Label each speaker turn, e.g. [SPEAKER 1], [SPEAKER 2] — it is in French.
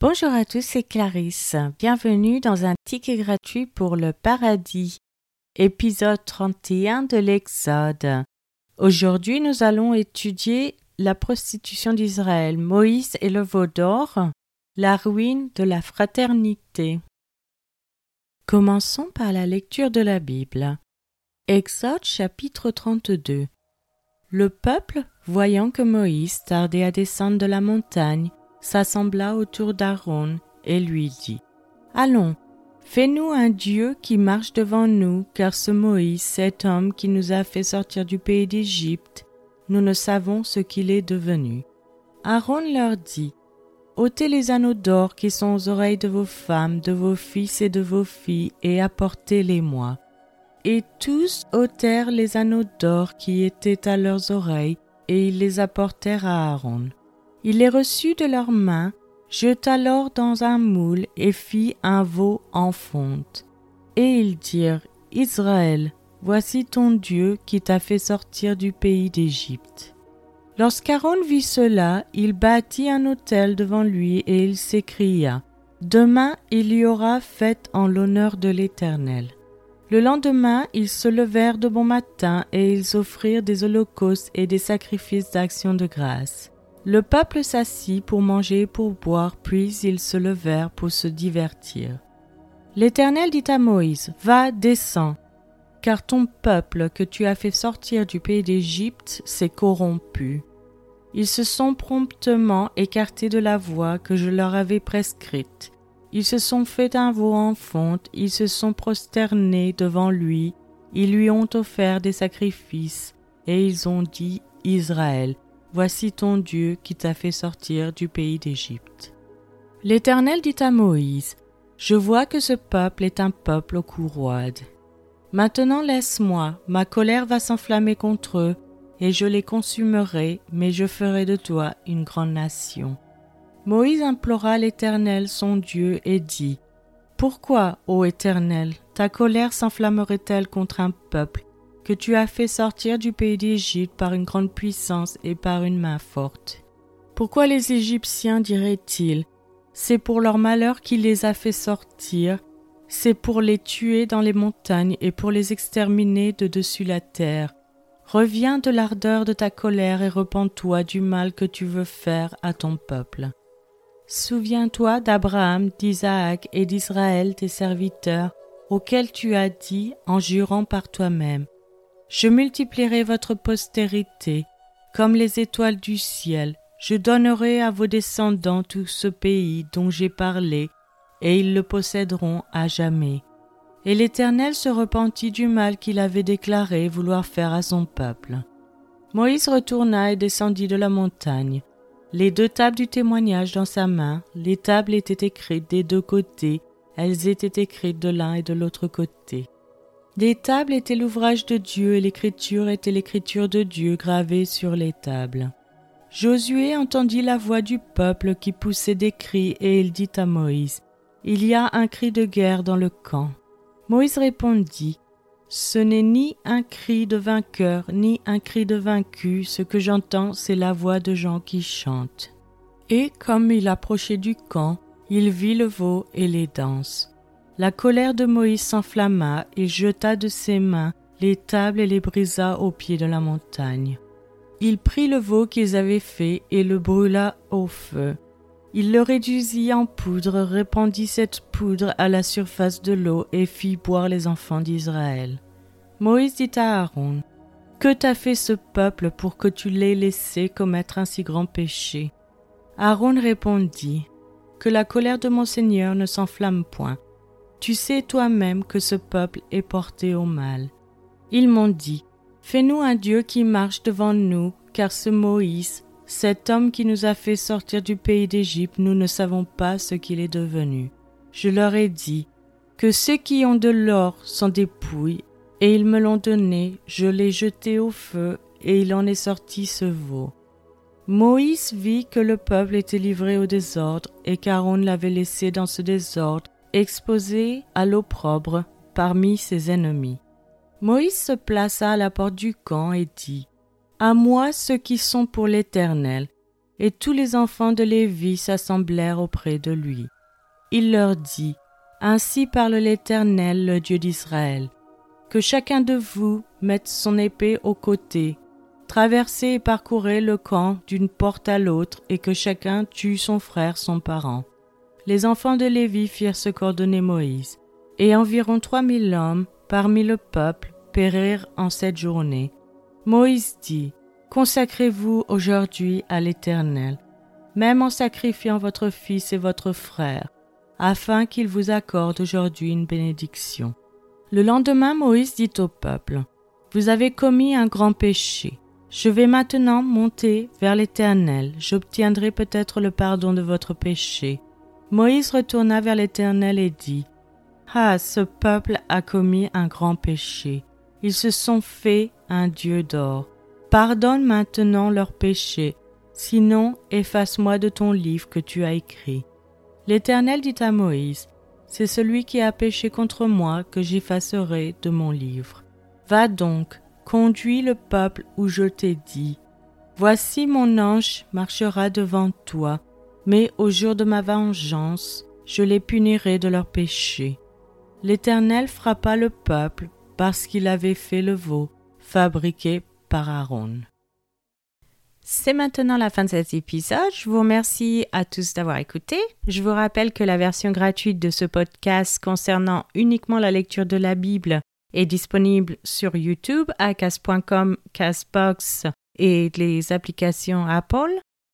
[SPEAKER 1] Bonjour à tous, c'est Clarisse. Bienvenue dans un ticket gratuit pour le paradis, épisode 31 de l'Exode. Aujourd'hui, nous allons étudier la prostitution d'Israël, Moïse et le veau d'or, la ruine de la fraternité. Commençons par la lecture de la Bible. Exode chapitre 32. Le peuple, voyant que Moïse tardait à descendre de la montagne, s'assembla autour d'Aaron et lui dit Allons, fais-nous un Dieu qui marche devant nous, car ce Moïse, cet homme qui nous a fait sortir du pays d'Égypte, nous ne savons ce qu'il est devenu. Aaron leur dit ôtez les anneaux d'or qui sont aux oreilles de vos femmes, de vos fils et de vos filles, et apportez-les-moi. Et tous ôtèrent les anneaux d'or qui étaient à leurs oreilles, et ils les apportèrent à Aaron. Il les reçut de leurs mains, jeta l'or dans un moule et fit un veau en fonte. Et ils dirent Israël, voici ton Dieu qui t'a fait sortir du pays d'Égypte. Lorsqu'Aaron vit cela, il bâtit un autel devant lui et il s'écria Demain il y aura fête en l'honneur de l'Éternel. Le lendemain, ils se levèrent de bon matin et ils offrirent des holocaustes et des sacrifices d'action de grâce. Le peuple s'assit pour manger et pour boire, puis ils se levèrent pour se divertir. L'Éternel dit à Moïse, Va, descends, car ton peuple que tu as fait sortir du pays d'Égypte s'est corrompu. Ils se sont promptement écartés de la voie que je leur avais prescrite. Ils se sont fait un veau en fonte, ils se sont prosternés devant lui, ils lui ont offert des sacrifices, et ils ont dit Israël, Voici ton Dieu qui t'a fait sortir du pays d'Égypte. L'Éternel dit à Moïse, Je vois que ce peuple est un peuple au cou roide. Maintenant laisse-moi, ma colère va s'enflammer contre eux, et je les consumerai, mais je ferai de toi une grande nation. Moïse implora l'Éternel son Dieu et dit, Pourquoi, ô Éternel, ta colère s'enflammerait-elle contre un peuple que tu as fait sortir du pays d'Égypte par une grande puissance et par une main forte. Pourquoi les Égyptiens diraient-ils C'est pour leur malheur qu'il les a fait sortir, c'est pour les tuer dans les montagnes et pour les exterminer de dessus la terre. Reviens de l'ardeur de ta colère et repens-toi du mal que tu veux faire à ton peuple. Souviens-toi d'Abraham, d'Isaac et d'Israël tes serviteurs, auxquels tu as dit en jurant par toi-même je multiplierai votre postérité comme les étoiles du ciel. Je donnerai à vos descendants tout ce pays dont j'ai parlé, et ils le posséderont à jamais. Et l'Éternel se repentit du mal qu'il avait déclaré vouloir faire à son peuple. Moïse retourna et descendit de la montagne, les deux tables du témoignage dans sa main, les tables étaient écrites des deux côtés, elles étaient écrites de l'un et de l'autre côté. Les tables étaient l'ouvrage de Dieu et l'écriture était l'écriture de Dieu gravée sur les tables. Josué entendit la voix du peuple qui poussait des cris et il dit à Moïse, Il y a un cri de guerre dans le camp. Moïse répondit, Ce n'est ni un cri de vainqueur ni un cri de vaincu, ce que j'entends c'est la voix de gens qui chantent. Et comme il approchait du camp, il vit le veau et les danses. La colère de Moïse s'enflamma et jeta de ses mains les tables et les brisa au pied de la montagne. Il prit le veau qu'ils avaient fait et le brûla au feu. Il le réduisit en poudre, répandit cette poudre à la surface de l'eau et fit boire les enfants d'Israël. Moïse dit à Aaron, Que t'a fait ce peuple pour que tu l'aies laissé commettre un si grand péché? Aaron répondit, Que la colère de mon Seigneur ne s'enflamme point, tu sais toi-même que ce peuple est porté au mal. Ils m'ont dit, Fais-nous un Dieu qui marche devant nous, car ce Moïse, cet homme qui nous a fait sortir du pays d'Égypte, nous ne savons pas ce qu'il est devenu. Je leur ai dit, que ceux qui ont de l'or sont des pouilles, et ils me l'ont donné, je l'ai jeté au feu, et il en est sorti ce veau. Moïse vit que le peuple était livré au désordre, et qu'Aaron l'avait laissé dans ce désordre, exposé à l'opprobre parmi ses ennemis. Moïse se plaça à la porte du camp et dit À moi ceux qui sont pour l'Éternel, et tous les enfants de Lévi s'assemblèrent auprès de lui. Il leur dit, Ainsi parle l'Éternel, le Dieu d'Israël, que chacun de vous mette son épée au côté, traversez et parcourez le camp d'une porte à l'autre, et que chacun tue son frère, son parent. Les enfants de Lévi firent ce qu'ordonnait Moïse, et environ trois mille hommes, parmi le peuple, périrent en cette journée. Moïse dit, Consacrez-vous aujourd'hui à l'Éternel, même en sacrifiant votre fils et votre frère, afin qu'il vous accorde aujourd'hui une bénédiction. Le lendemain, Moïse dit au peuple, Vous avez commis un grand péché. Je vais maintenant monter vers l'Éternel, j'obtiendrai peut-être le pardon de votre péché. Moïse retourna vers l'Éternel et dit, Ah, ce peuple a commis un grand péché. Ils se sont fait un Dieu d'or. Pardonne maintenant leurs péchés, sinon efface-moi de ton livre que tu as écrit. L'Éternel dit à Moïse, C'est celui qui a péché contre moi que j'effacerai de mon livre. Va donc, conduis le peuple où je t'ai dit. Voici mon ange marchera devant toi, mais au jour de ma vengeance, je les punirai de leurs péchés. L'Éternel frappa le peuple parce qu'il avait fait le veau, fabriqué par Aaron. C'est maintenant la fin de cet épisode. Je vous remercie à tous d'avoir écouté. Je vous rappelle que la version gratuite de ce podcast concernant uniquement la lecture de la Bible est disponible sur YouTube, à cas.com, Casbox et les applications Apple.